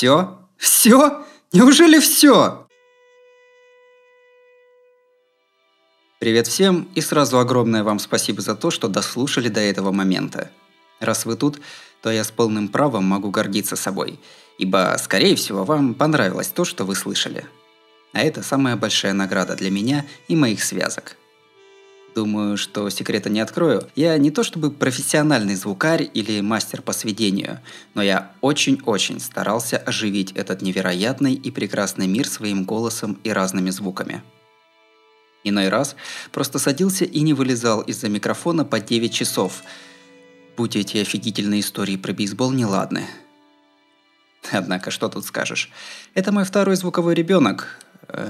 Все? Все? Неужели все? Привет всем и сразу огромное вам спасибо за то, что дослушали до этого момента. Раз вы тут, то я с полным правом могу гордиться собой, ибо, скорее всего, вам понравилось то, что вы слышали. А это самая большая награда для меня и моих связок. Думаю, что секрета не открою. Я не то чтобы профессиональный звукарь или мастер по сведению, но я очень-очень старался оживить этот невероятный и прекрасный мир своим голосом и разными звуками. Иной раз просто садился и не вылезал из-за микрофона по 9 часов. Будь эти офигительные истории про бейсбол неладны. Однако, что тут скажешь? Это мой второй звуковой ребенок,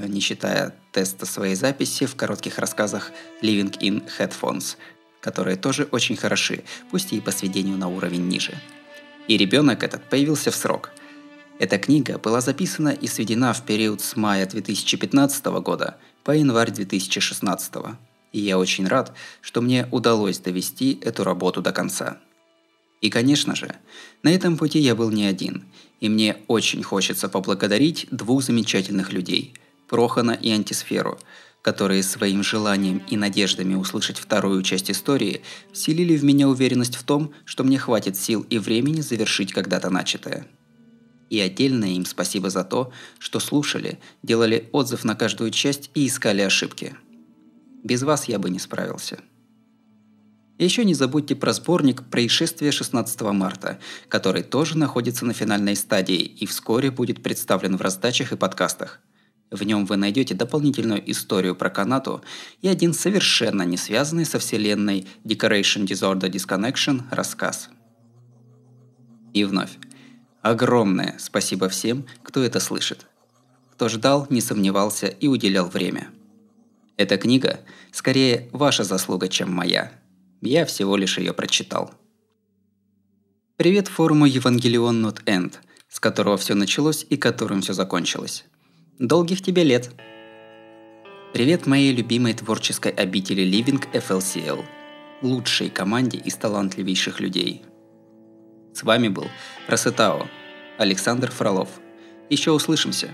не считая теста своей записи в коротких рассказах Living in Headphones, которые тоже очень хороши, пусть и по сведению на уровень ниже. И ребенок этот появился в срок. Эта книга была записана и сведена в период с мая 2015 года – по январь 2016 и я очень рад, что мне удалось довести эту работу до конца. И, конечно же, на этом пути я был не один, и мне очень хочется поблагодарить двух замечательных людей – Прохана и Антисферу, которые своим желанием и надеждами услышать вторую часть истории вселили в меня уверенность в том, что мне хватит сил и времени завершить когда-то начатое – и отдельное им спасибо за то, что слушали, делали отзыв на каждую часть и искали ошибки. Без вас я бы не справился. еще не забудьте про сборник «Происшествие 16 марта», который тоже находится на финальной стадии и вскоре будет представлен в раздачах и подкастах. В нем вы найдете дополнительную историю про канату и один совершенно не связанный со вселенной Decoration Disorder Disconnection рассказ. И вновь. Огромное спасибо всем, кто это слышит. Кто ждал, не сомневался и уделял время. Эта книга скорее ваша заслуга, чем моя. Я всего лишь ее прочитал. Привет форуму Евангелион Not End, с которого все началось и которым все закончилось. Долгих тебе лет! Привет моей любимой творческой обители Living FLCL, лучшей команде из талантливейших людей – с вами был Красотао, Александр Фролов. Еще услышимся.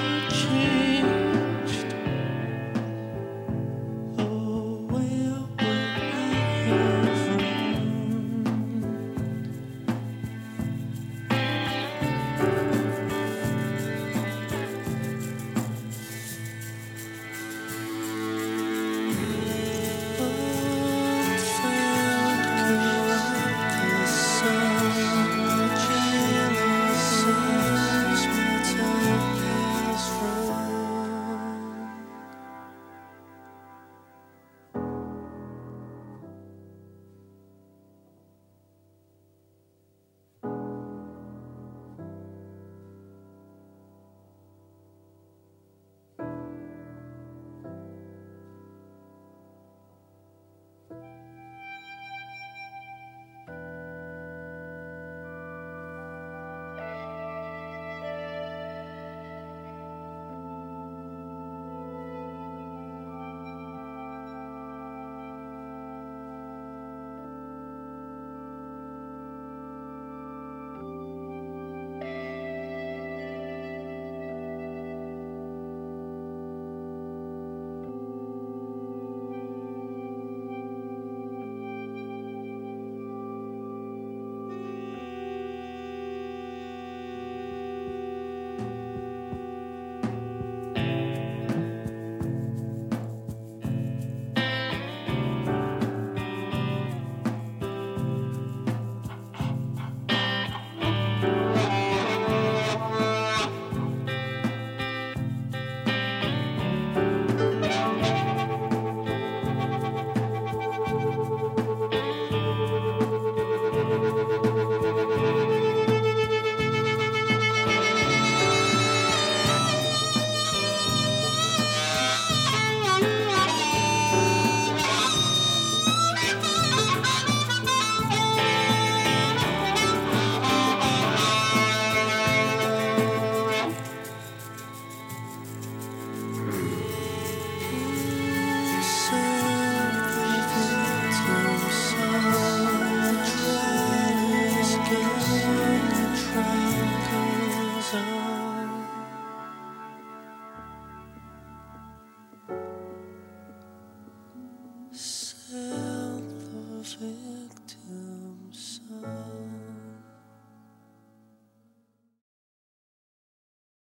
good.